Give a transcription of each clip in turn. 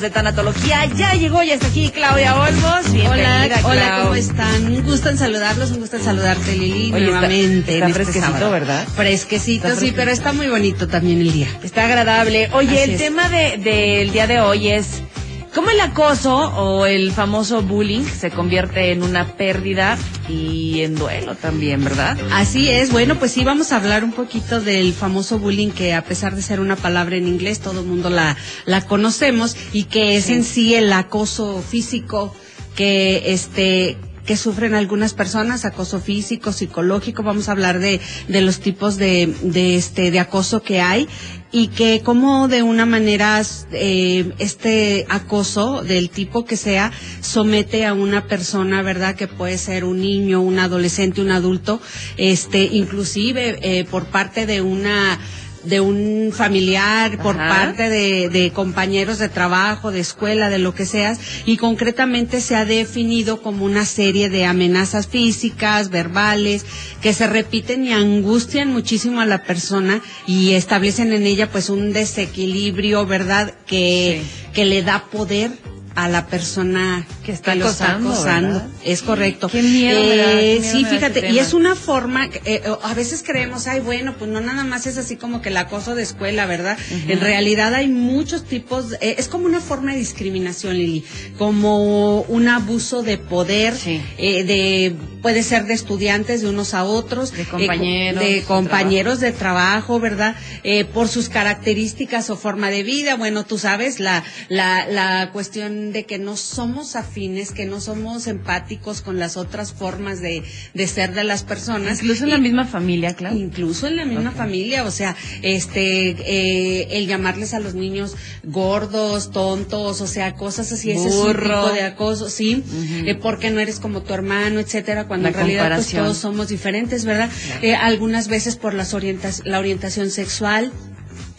de tanatología. Ya llegó, ya está aquí Claudia Olmos. Hola, Bienvenida, hola, Clau. ¿cómo están? Un gusto en saludarlos, un gusto en saludarte, Lili, Oye, nuevamente. está en este fresquecito, sábado. ¿verdad? Fresquecito, Está sí, pero está muy bonito también el día. Está agradable. Oye, Así el es. tema de- del día de hoy es cómo el acoso o el famoso bullying se convierte en una pérdida y en duelo también, ¿verdad? Así es, bueno, pues sí, vamos a hablar un poquito del famoso bullying que a pesar de ser una palabra en inglés, todo el mundo la, la conocemos y que es Sí. en sí el acoso físico que este que sufren algunas personas, acoso físico, psicológico, vamos a hablar de, de los tipos de, de este de acoso que hay y que como de una manera eh, este acoso del tipo que sea somete a una persona, ¿verdad? Que puede ser un niño, un adolescente, un adulto, este, inclusive eh, por parte de una de un familiar, por Ajá. parte de, de compañeros de trabajo, de escuela, de lo que seas, y concretamente se ha definido como una serie de amenazas físicas, verbales, que se repiten y angustian muchísimo a la persona y establecen en ella pues un desequilibrio, ¿verdad? Que, que le da poder a la persona Que está lo acosando, ¿verdad? Es correcto. Qué miedo qué Eh, miedo sí, fíjate, y es una forma, eh, a veces creemos, ay, bueno, pues no nada más es así como que el acoso de escuela, ¿verdad? En realidad hay muchos tipos, eh, es como una forma de discriminación, Lili, como un abuso de poder, Sí. eh, de puede ser de estudiantes de unos a otros, De compañeros de de compañeros de trabajo, ¿verdad? Eh, por sus características o forma de vida, bueno, tú sabes, la, la, la cuestión de que no somos afines, que no somos empáticos con las otras formas de, de ser de las personas. Incluso en la misma familia, claro. Incluso en la misma familia, o sea, este, eh, el llamarles a los niños gordos, tontos, o sea, cosas así, ese es un tipo de acoso, sí, eh, porque no eres como tu hermano, etcétera, cuando La en realidad pues todos somos diferentes, ¿verdad? Eh, algunas veces por las orientas, la orientación sexual,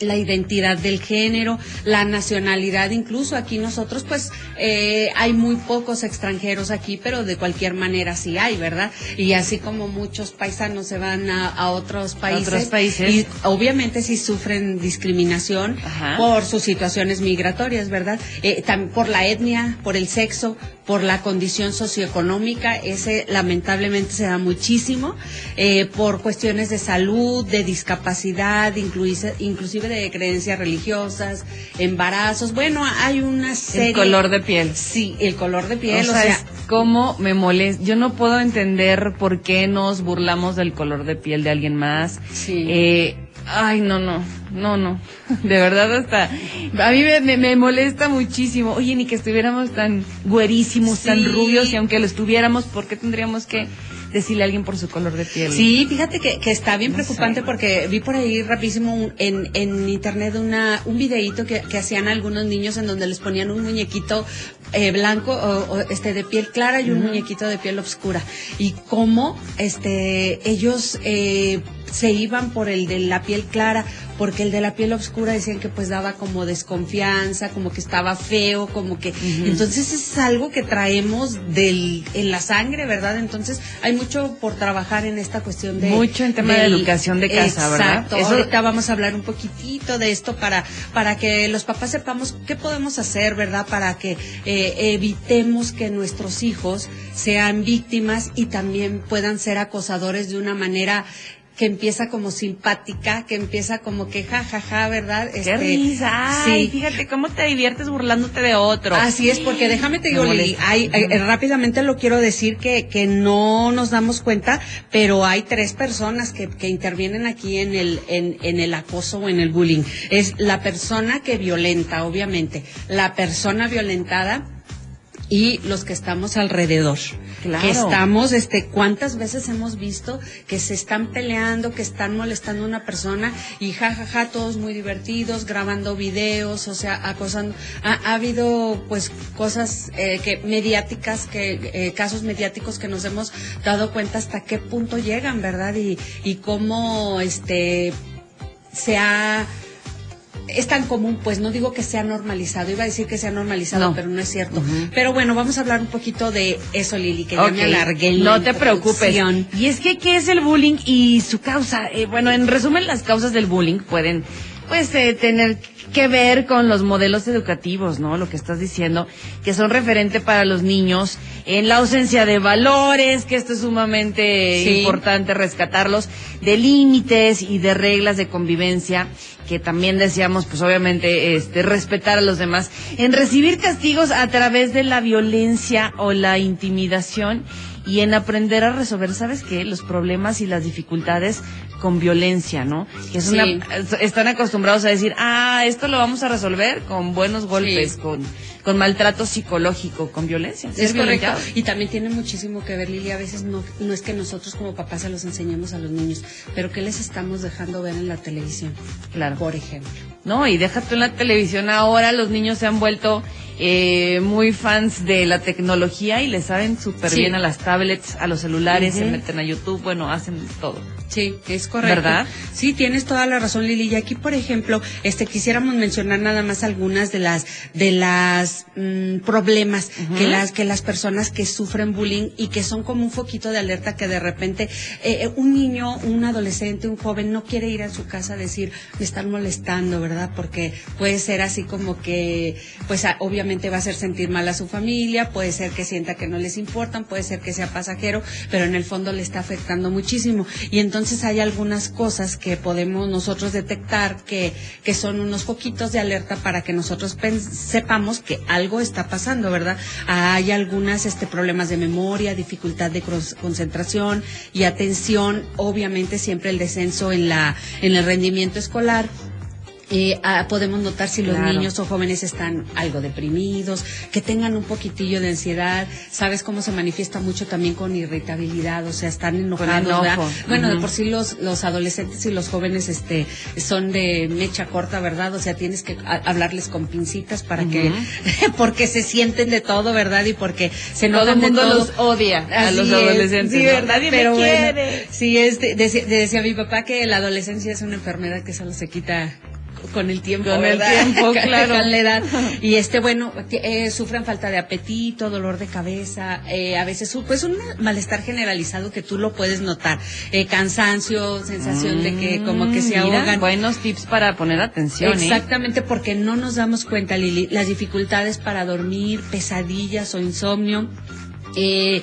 la identidad del género, la nacionalidad, incluso aquí nosotros pues eh, hay muy pocos extranjeros aquí, pero de cualquier manera sí hay, ¿verdad? Y así como muchos paisanos se van a, a otros países, otros países. y obviamente sí sufren discriminación Ajá. por sus situaciones migratorias, ¿verdad? Eh, por la etnia, por el sexo, por la condición socioeconómica, ese lamentablemente se da muchísimo, eh, por cuestiones de salud, de discapacidad, inclusive de creencias religiosas, embarazos, bueno, hay una serie. El color de piel. Sí, el color de piel, o sea, es cómo me molesta. Yo no puedo entender por qué nos burlamos del color de piel de alguien más. Sí. Eh, ay, no, no, no, no. De verdad hasta a mí me, me- me molesta muchísimo. Oye, ni que estuviéramos tan güerísimos, tan rubios y aunque lo estuviéramos, ¿por qué tendríamos que decirle a alguien por su color de piel? Sí, fíjate que, que está bien No preocupante sé. porque vi por ahí rapidísimo un- en, en internet una, un videíto que, que hacían algunos niños en donde les ponían un muñequito eh, blanco o, o, este de piel clara y un muñequito de piel oscura y cómo este ellos eh, se iban por el de la piel clara porque el de la piel oscura decían que pues daba como desconfianza, como que estaba feo, como que entonces es algo que traemos del en la sangre, ¿verdad? Entonces hay mucho por trabajar en esta cuestión de Mucho en tema de educación de casa, ¿verdad? Exacto. Ahorita vamos a hablar un poquitito de esto para para que los papás sepamos qué podemos hacer, ¿verdad? Para que eh, evitemos que nuestros hijos sean víctimas y también puedan ser acosadores de una manera que empieza como simpática, que empieza como que ja, ja, ja, ¿verdad? ¡Qué Este, risa! Ay, sí. fíjate cómo te diviertes burlándote de otro. Así es, porque déjame te digo, Lili, hay, eh, rápidamente lo quiero decir que, que no nos damos cuenta, pero hay tres personas que, que intervienen aquí en el, en, en el acoso o en el bullying. Es la persona que violenta, obviamente, la persona violentada y los que estamos alrededor. Claro. Que estamos, este, cuántas veces hemos visto que se están peleando, que están molestando a una persona y jajaja, ja, ja, todos muy divertidos, grabando videos, o sea, acosando. Ha, ha habido, pues, cosas eh, que mediáticas, que eh, casos mediáticos que nos hemos dado cuenta hasta qué punto llegan, ¿verdad? Y, y cómo, este, se ha es tan común, pues no digo que sea normalizado, iba a decir que sea normalizado, No. pero no es cierto. Pero bueno, vamos a hablar un poquito de eso, Lili, que ya Ok, me alargué. No te preocupes. Y es que, ¿qué es el bullying y su causa? Eh, bueno, en resumen, las causas del bullying pueden, pues, eh, tener que ver con los modelos educativos, ¿no? Lo que estás diciendo, que son referente para los niños en la ausencia de valores, que esto es sumamente Sí. importante rescatarlos, de límites y de reglas de convivencia, que también decíamos, pues obviamente, este, respetar a los demás, en recibir castigos a través de la violencia o la intimidación y en aprender a resolver, ¿sabes qué? Los problemas y las dificultades con violencia, ¿no? Que es Sí. una, están acostumbrados a decir, ah, esto lo vamos a resolver con buenos golpes, Sí. con, con maltrato psicológico, con violencia. Es correcto. Y también tiene muchísimo que ver, Lili. A veces no, no es que nosotros como papás se los enseñemos a los niños, pero ¿qué les estamos dejando ver en la televisión? Claro. Por ejemplo. No, y déjate en la televisión ahora, los niños se han vuelto eh, muy fans de la tecnología y le saben súper Sí. bien a las tablets, a los celulares, se meten a YouTube, bueno, hacen todo. Sí, es correcto. ¿Verdad? Sí, tienes toda la razón, Lili. Y aquí, por ejemplo, este quisiéramos mencionar nada más algunas de las de las mm, problemas que las que las personas que sufren bullying y que son como un foquito de alerta que de repente eh, eh, un niño, un adolescente, un joven no quiere ir a su casa a decir me están molestando, ¿verdad? Porque puede ser así como que, pues a- obviamente va a hacer sentir mal a su familia, puede ser que sienta que no les importan, puede ser que sea pasajero, pero en el fondo le está afectando muchísimo. Y entonces hay algunas cosas que podemos nosotros detectar que, que son unos foquitos de alerta para que nosotros sepamos que algo está pasando, ¿verdad? Hay algunas este, problemas de memoria, dificultad de concentración y atención, obviamente siempre el descenso en la, en el rendimiento escolar. Eh, ah, podemos notar si los Claro. niños o jóvenes están algo deprimidos, que tengan un poquitillo de ansiedad, sabes cómo se manifiesta mucho también con irritabilidad, o sea, están enojados, enojo. ¿verdad? Bueno, de por sí los, los adolescentes y los jóvenes este son de mecha corta, ¿verdad? O sea, tienes que a- hablarles con pincitas para que, porque se sienten de todo, ¿verdad? Y porque se Todo enojan el mundo de todo. los odia a los es, adolescentes. sí, ¿no? ¿verdad? Pero me bueno, quiere. sí, es de- decía, decía mi papá que la adolescencia es una enfermedad que solo se quita con el tiempo, Con el ¿verdad? tiempo, Con- claro. con la edad. Y este, bueno, eh, sufren falta de apetito, dolor de cabeza, eh, a veces, pues un malestar generalizado que tú lo puedes notar, eh, cansancio, sensación de que como que se Mm, mira, ahogan. buenos tips para poner atención, ¿eh? Exactamente, porque no nos damos cuenta, Lili, las dificultades para dormir, pesadillas o insomnio, eh,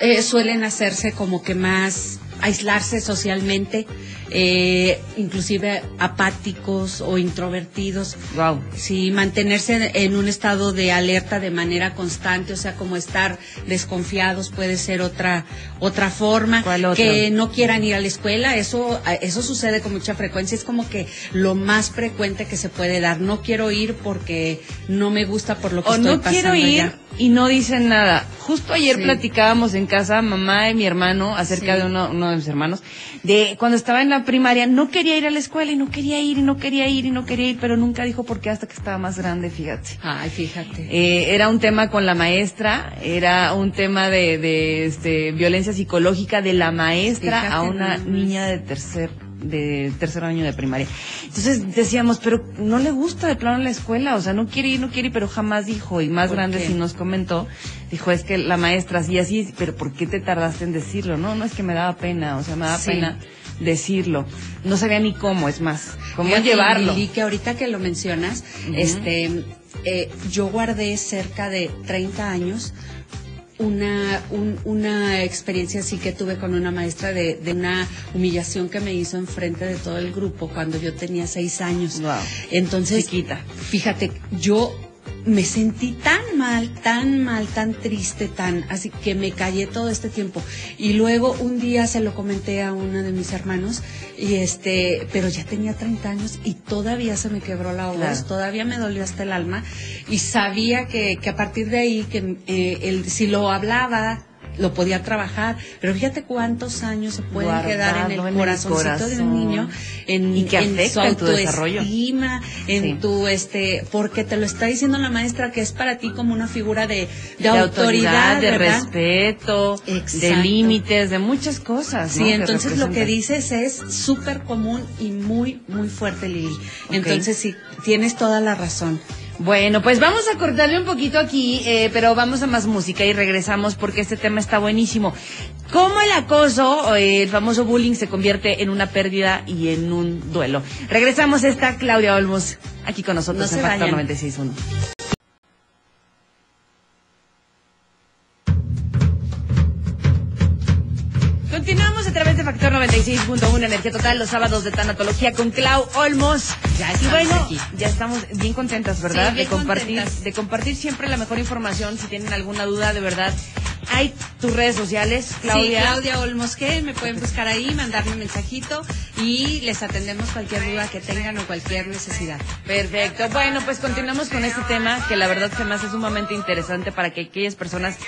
eh, suelen hacerse como que más aislarse socialmente, eh, inclusive apáticos o introvertidos. Wow. Sí, mantenerse en un estado de alerta de manera constante, o sea, como estar desconfiados puede ser otra otra forma. Que no quieran ir a la escuela, eso eso sucede con mucha frecuencia, es como que lo más frecuente que se puede dar. No quiero ir porque no me gusta por lo que O estoy no quiero pasando ir allá. y no dicen nada. Justo ayer Sí. platicábamos en casa, mamá y mi hermano, acerca Sí. de uno, uno de mis hermanos, de cuando estaba en la primaria, no quería ir a la escuela y no quería ir y no quería ir y no quería ir, pero nunca dijo por qué hasta que estaba más grande, fíjate. Ay, fíjate. Eh, era un tema con la maestra, era un tema de, de este, violencia psicológica de la maestra Fíjate a una niña de tercer de tercer año de primaria. Entonces decíamos, pero no le gusta de plano la escuela, o sea, no quiere ir, no quiere ir, pero jamás dijo, y más ¿Por grande sí nos comentó, dijo, es que la maestra así, así, pero ¿por qué te tardaste en decirlo? No, no es que me daba pena, o sea, me daba Sí. pena decirlo. No sabía ni cómo, es más, cómo llevarlo. Lili, que ahorita que lo mencionas, este, eh, yo guardé cerca de 30 años una, un- una experiencia así que tuve con una maestra de, de una humillación que me hizo enfrente de todo el grupo cuando yo tenía seis años. Wow. Entonces, Chiquita. fíjate, yo me sentí tan mal, tan mal, tan triste, tan, así que me callé todo este tiempo. Y luego un día se lo comenté a uno de mis hermanos, y este, pero ya tenía 30 años y todavía se me quebró la voz, Claro. todavía me dolió hasta el alma, y sabía que, que a partir de ahí, que eh, el, si lo hablaba, lo podía trabajar, pero fíjate cuántos años se pueden quedar en el en el corazoncito de un niño, en, Y que en su tu autoestima, en Sí. tu este, porque te lo está diciendo la maestra que es para ti como una figura de, de, de autoridad, de ¿verdad? respeto, de límites, de muchas cosas. Sí, ¿no? que entonces lo que dices es súper común y muy, muy fuerte, Lili. Entonces sí, tienes toda la razón. Bueno, pues vamos a cortarle un poquito aquí, eh, pero vamos a más música y regresamos porque este tema está buenísimo. ¿Cómo el acoso, el famoso bullying, se convierte en una pérdida y en un duelo? Regresamos, está Claudia Olmos aquí con nosotros No en Factor vayan. 96.1. Factor 96.1 Energía Total los sábados de Tanatología con Clau Olmos. Ya y bueno, aquí. ya estamos bien contentas, ¿verdad? Sí, bien de compartir, contentas. de compartir siempre la mejor información. Si tienen alguna duda, de verdad, hay tus redes sociales, Claudia. Sí, Claudia Olmos, que me pueden buscar ahí, mandarme un mensajito y les atendemos cualquier duda que tengan o cualquier necesidad. Perfecto. Bueno, pues continuamos con este tema que la verdad se me hace sumamente interesante para que aquellas personas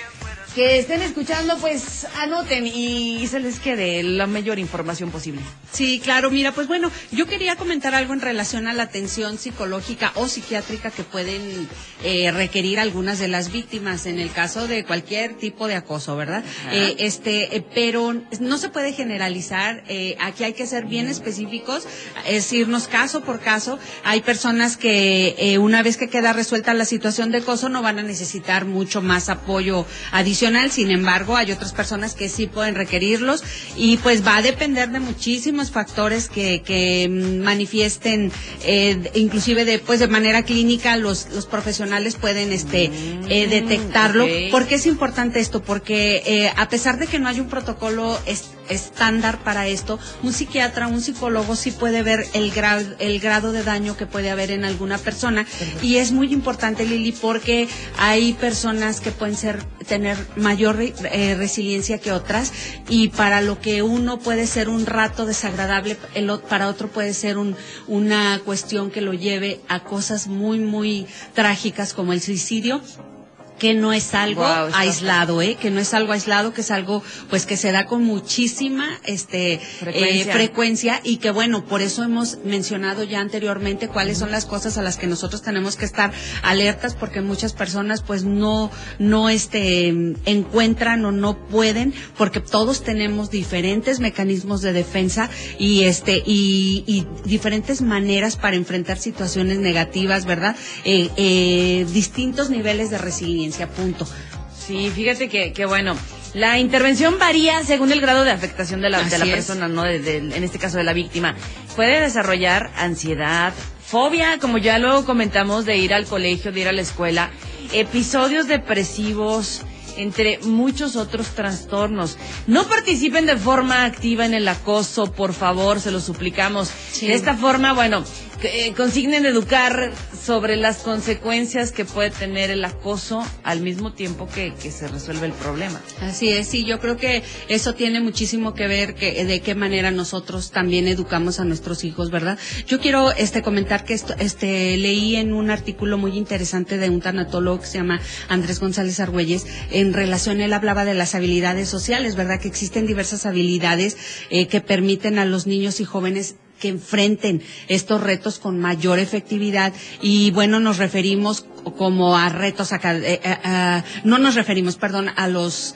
que estén escuchando, pues anoten y se les quede la mayor información posible. Sí, claro, mira, pues bueno, yo quería comentar algo en relación a la atención psicológica o psiquiátrica que pueden eh, requerir algunas de las víctimas en el caso de cualquier tipo de acoso, ¿verdad? Eh, este, eh, pero no se puede generalizar, eh, aquí hay que ser bien específicos, es irnos caso por caso. Hay personas que una vez que queda resuelta la situación de acoso no van a necesitar mucho más apoyo adicional, sin embargo, hay otras personas que sí pueden requerirlos y pues va a depender de muchísimos factores que, que mm, manifiesten, eh, inclusive de, pues de manera clínica los, los profesionales pueden este, eh, detectarlo. ok. ¿Por qué es importante esto? Porque eh, a pesar de que no hay un protocolo es- estándar para esto, un psiquiatra, un psicólogo sí puede ver el, gra- el grado de daño que puede haber en alguna persona y es muy importante Lili porque hay personas que pueden ser tener mayor eh, resiliencia que otras y para lo que uno puede ser un rato desagradable el para otro puede ser un, una cuestión que lo lleve a cosas muy muy trágicas como el suicidio que no es algo aislado, ¿eh? Que no es algo aislado, que es algo, pues, que se da con muchísima, este, Frecuencia. eh, frecuencia y que bueno, por eso hemos mencionado ya anteriormente cuáles son las cosas a las que nosotros tenemos que estar alertas porque muchas personas, pues, no, no, este, encuentran o no pueden porque todos tenemos diferentes mecanismos de defensa y este, y, y diferentes maneras para enfrentar situaciones negativas, ¿verdad? Eh, eh, distintos niveles de resiliencia, punto. Sí, fíjate que, que bueno, la intervención varía según el grado de afectación de la, de la persona, ¿no? De- de- en este caso de la víctima. Puede desarrollar ansiedad, fobia, como ya lo comentamos, de ir al colegio, de ir a la escuela, episodios depresivos, entre muchos otros trastornos. No participen de forma activa en el acoso, por favor, se lo suplicamos. Sí. De esta forma, bueno, eh, consignen educar sobre las consecuencias que puede tener el acoso al mismo tiempo que, se resuelve el problema. Así es, sí, yo creo que eso tiene muchísimo que ver que, de qué manera nosotros también educamos a nuestros hijos, ¿verdad? Yo quiero este comentar que esto, este leí en un artículo muy interesante de un tanatólogo que se llama Andrés González Argüelles, en relación él hablaba de las habilidades sociales, ¿verdad? Que existen diversas habilidades eh, que permiten a los niños y jóvenes que enfrenten estos retos con mayor efectividad. Y bueno nos referimos como a retos acad- eh, eh, ah, no nos referimos perdón a los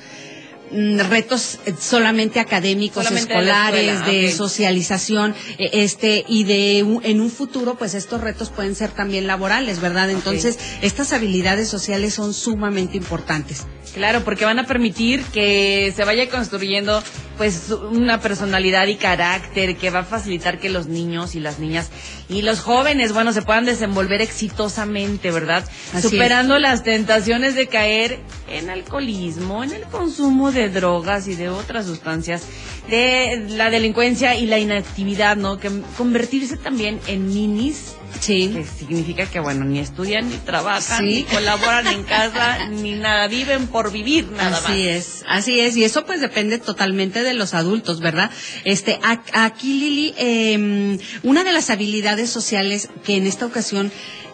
mm, retos eh, solamente académicos Solamente de la escolares escuela, de socialización eh, este y de en un futuro pues estos retos pueden ser también laborales verdad entonces estas habilidades sociales son sumamente importantes. Claro, porque van a permitir que se vaya construyendo pues una personalidad y carácter que va a facilitar que los niños y las niñas y los jóvenes, bueno, se puedan desenvolver exitosamente, ¿verdad? Así Superando las tentaciones de caer en alcoholismo, en el consumo de drogas y de otras sustancias, de la delincuencia y la inactividad, ¿no? Que convertirse también en minis sí que significa que bueno ni estudian ni trabajan Sí. ni colaboran en casa ni nada viven por vivir nada así más es, así es, y eso pues depende totalmente de los adultos, ¿verdad? Este, aquí Lili, eh, una de las habilidades sociales que en esta ocasión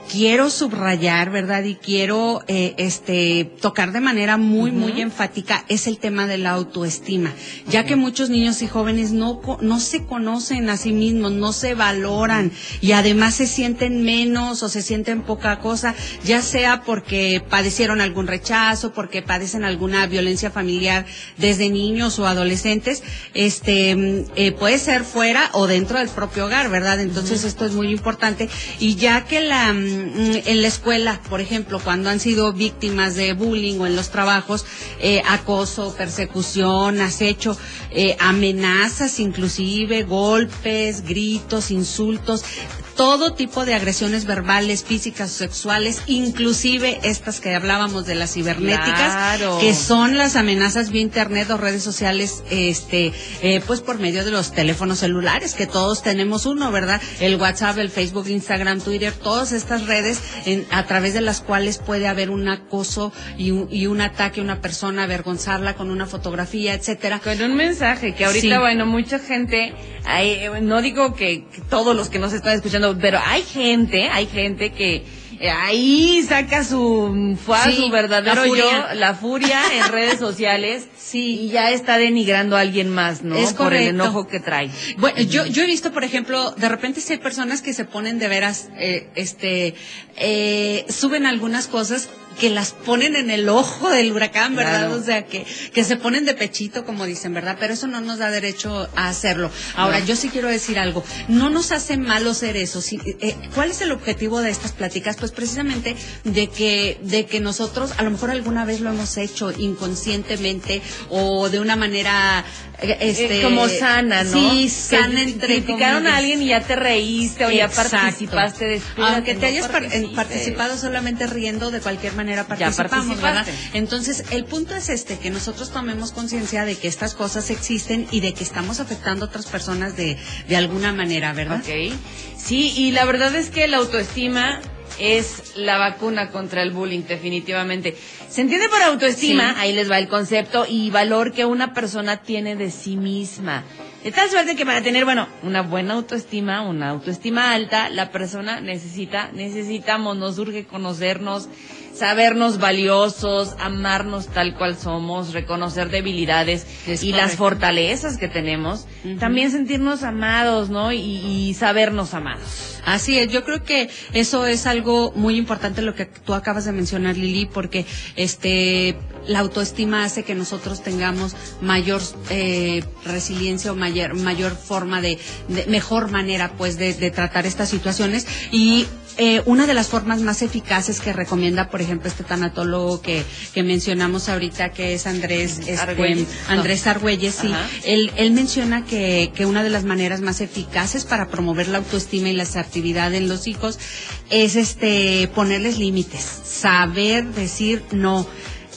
quiero subrayar, ¿verdad? Y quiero, eh, este, tocar de manera muy, muy enfática es el tema de la autoestima, ya que muchos niños y jóvenes no, no se conocen a sí mismos, no se valoran y además se sienten menos o se sienten poca cosa, ya sea porque padecieron algún rechazo, porque padecen alguna violencia familiar desde niños o adolescentes, este, eh, puede ser fuera o dentro del propio hogar, ¿verdad? Entonces esto es muy importante. Y ya que la, en la escuela, por ejemplo, cuando han sido víctimas de bullying o en los trabajos, eh, acoso, persecución, acecho, eh, amenazas inclusive, golpes, gritos, insultos, todo tipo de agresiones verbales, físicas, sexuales, inclusive estas que hablábamos de las cibernéticas, que son las amenazas vía internet o redes sociales, este, eh, pues por medio de los teléfonos celulares, que todos tenemos uno, ¿verdad? El WhatsApp, el Facebook, Instagram, Twitter, todas estas redes en, a través de las cuales puede haber un acoso y un, y un ataque a una persona, avergonzarla con una fotografía, etcétera. Con un mensaje que ahorita, bueno, mucha gente, no digo que todos los que nos están escuchando pero hay gente, hay gente que eh, ahí saca su, su verdadero yo, la furia en redes sociales. Sí. Y ya está denigrando a alguien más, ¿no? Es Por el enojo que trae. Bueno, yo, yo he visto, por ejemplo, de repente si hay personas que se ponen de veras, eh, este, eh, suben algunas cosas que las ponen en el ojo del huracán, ¿verdad? O sea, que, que se ponen de pechito, como dicen, ¿verdad? Pero eso no nos da derecho a hacerlo. Ahora, yo sí quiero decir algo. No nos hace malo ser eso. Eh, ¿Cuál es el objetivo de estas pláticas? Pues precisamente de que, de que nosotros, a lo mejor alguna vez lo hemos hecho inconscientemente o de una manera eh, este, como sana, ¿no? Sí, sana entre criticaron a alguien y ya te reíste o ya participaste después. Aunque te hayas participado solamente riendo, de cualquier manera participamos, ¿verdad? Entonces, el punto es este, que nosotros tomemos conciencia de que estas cosas existen y de que estamos afectando a otras personas de, de alguna manera, ¿verdad? Ok. Sí, y la verdad es que la autoestima es la vacuna contra el bullying, definitivamente. Se entiende por autoestima, ahí les va el concepto, y valor que una persona tiene de sí misma. De tal suerte que para tener, bueno, una buena autoestima, una autoestima alta, la persona necesita, necesitamos, nos urge conocernos, sabernos valiosos, amarnos tal cual somos, reconocer debilidades y las fortalezas que tenemos, también sentirnos amados, ¿no? Y, sabernos amados. Así es, yo creo que eso es algo muy importante lo que tú acabas de mencionar, Lili, porque este la autoestima hace que nosotros tengamos mayor eh, resiliencia o mayor mayor forma de, mejor manera pues de, de tratar estas situaciones y eh, una de las formas más eficaces que recomienda, por ejemplo, este tanatólogo que, que mencionamos ahorita, que es Andrés este, Andrés Argüelles, sí, él, él menciona que, que una de las maneras más eficaces para promover la autoestima y la asertividad en los hijos es este ponerles límites, saber decir no.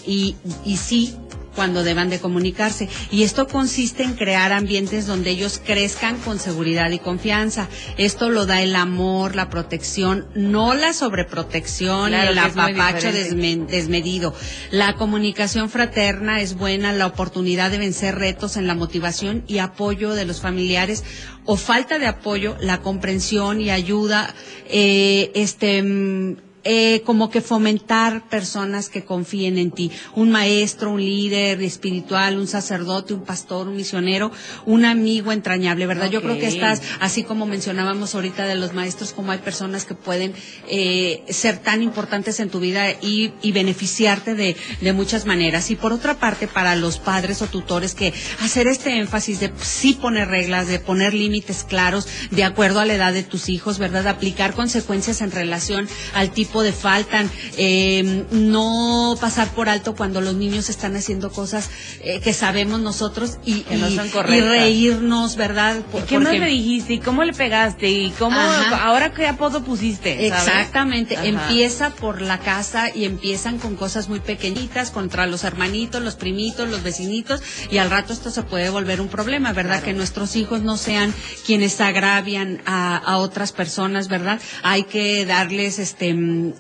Y, y sí cuando deban de comunicarse. Y esto consiste en crear ambientes donde ellos crezcan con seguridad y confianza. Esto lo da el amor, la protección, no la sobreprotección, el apapacho desmedido. La comunicación fraterna es buena, la oportunidad de vencer retos en la motivación y apoyo de los familiares o falta de apoyo, la comprensión y ayuda, eh, este, mm, eh, como que fomentar personas que confíen en ti. Un maestro, un líder espiritual, un sacerdote, un pastor, un misionero, un amigo entrañable, ¿verdad? Yo creo que estás, así como mencionábamos ahorita de los maestros, como hay personas que pueden eh, ser tan importantes en tu vida y, y beneficiarte de, de muchas maneras. Y por otra parte, para los padres o tutores que hacer este énfasis de sí poner reglas, de poner límites claros de acuerdo a la edad de tus hijos, ¿verdad? Aplicar consecuencias en relación al tipo de faltan, eh, no pasar por alto cuando los niños están haciendo cosas eh, que sabemos nosotros y, y, reírnos, ¿verdad? qué más me dijiste? ¿Y cómo le pegaste? ¿Y cómo ahora qué apodo pusiste? Exactamente, empieza por la casa y empiezan con cosas muy pequeñitas contra los hermanitos, los primitos, los vecinitos y al rato esto se puede volver un problema, ¿verdad? Que nuestros hijos no sean quienes agravian a, a otras personas, ¿verdad? Hay que darles este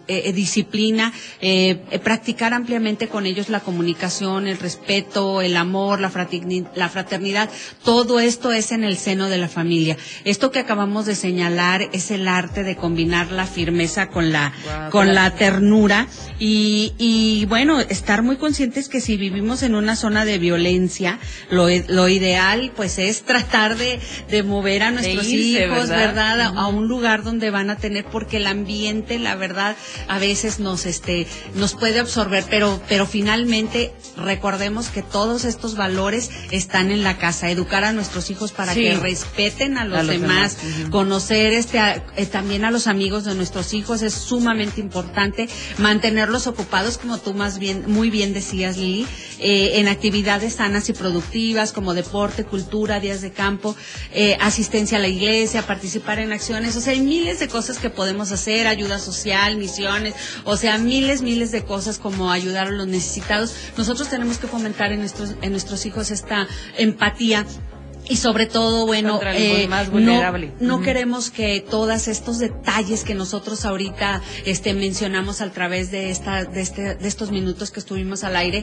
eh, eh, disciplina, eh, practicar ampliamente con ellos la comunicación, el respeto, el amor, la fraternidad, todo esto es en el seno de la familia. Esto que acabamos de señalar es el arte de combinar la firmeza con la, con la ternura. Y, y bueno, estar muy conscientes que si vivimos en una zona de violencia, lo, lo ideal pues es tratar de, de mover a nuestros hijos, ¿verdad? A, un lugar donde van a tener, porque el ambiente, la verdad, a veces nos, este, nos puede absorber, pero, pero finalmente recordemos que todos estos valores están en la casa. Educar a nuestros hijos para Sí. que respeten a los, A los demás, conocer este, a- eh, también a los amigos de nuestros hijos es sumamente importante. Mantenerlos ocupados, como tú más bien, muy bien decías, Lili, eh, en actividades sanas y productivas como deporte, cultura, días de campo, eh, asistencia a la iglesia, participar en acciones. O sea, hay miles de cosas que podemos hacer, ayuda social, misiones, o sea, miles, miles de cosas como ayudar a los necesitados. Nosotros tenemos que fomentar en nuestros, en nuestros hijos esta empatía. Y sobre todo, bueno, eh, más no- queremos que todos estos detalles que nosotros ahorita este, mencionamos a través de, esta, de, este, de estos minutos que estuvimos al aire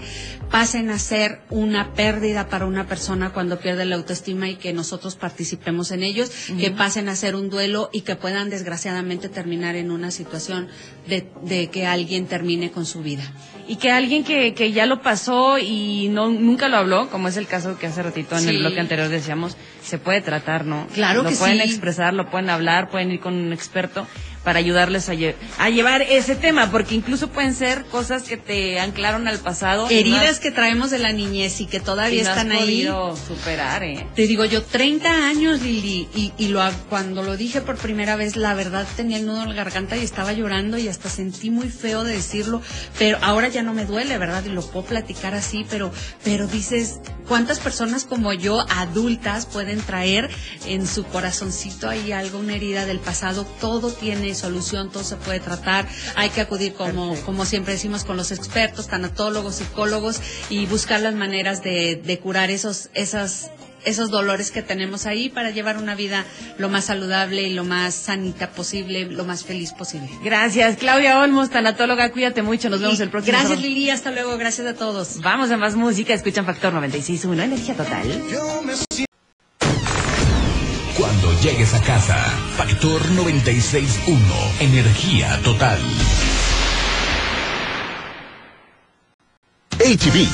pasen a ser una pérdida para una persona cuando pierde la autoestima y que nosotros participemos en ellos, que pasen a ser un duelo y que puedan desgraciadamente terminar en una situación de, de que alguien termine con su vida. Y que alguien que, que ya lo pasó y no nunca lo habló, como es el caso que hace ratito en el bloque anterior decíamos, se puede tratar, ¿no? Claro lo que pueden sí. expresar, lo pueden hablar, pueden ir con un experto para ayudarles a, lle- a llevar ese tema, porque incluso pueden ser cosas que te anclaron al pasado. no Heridas has- que traemos de la niñez y que y todavía no has están ahí. superar, ¿eh? Te digo yo, 30 años, Lili, y, y lo, cuando lo dije por primera vez, la verdad tenía el nudo en la garganta y estaba llorando y hasta sentí muy feo de decirlo, pero ahora ya no me duele, ¿verdad? Y lo puedo platicar así, pero, pero dices, ¿cuántas personas como yo, adultas, pueden traer en su corazoncito ahí algo, una herida del pasado? Todo tiene solución, todo se puede tratar, hay que acudir como, Perfecto. como siempre decimos con los expertos, tanatólogos, psicólogos y buscar las maneras de, de curar esos, esas esos dolores que tenemos ahí para llevar una vida lo más saludable y lo más sanita posible, lo más feliz posible. Gracias, Claudia Olmos, tanatóloga, cuídate mucho, nos vemos Y el próximo Gracias sábado. Lili, hasta luego, gracias a todos. Vamos a más música, escuchan Factor 96.1, Energía Total. Cuando llegues a casa, Factor 96.1, energía total. HB,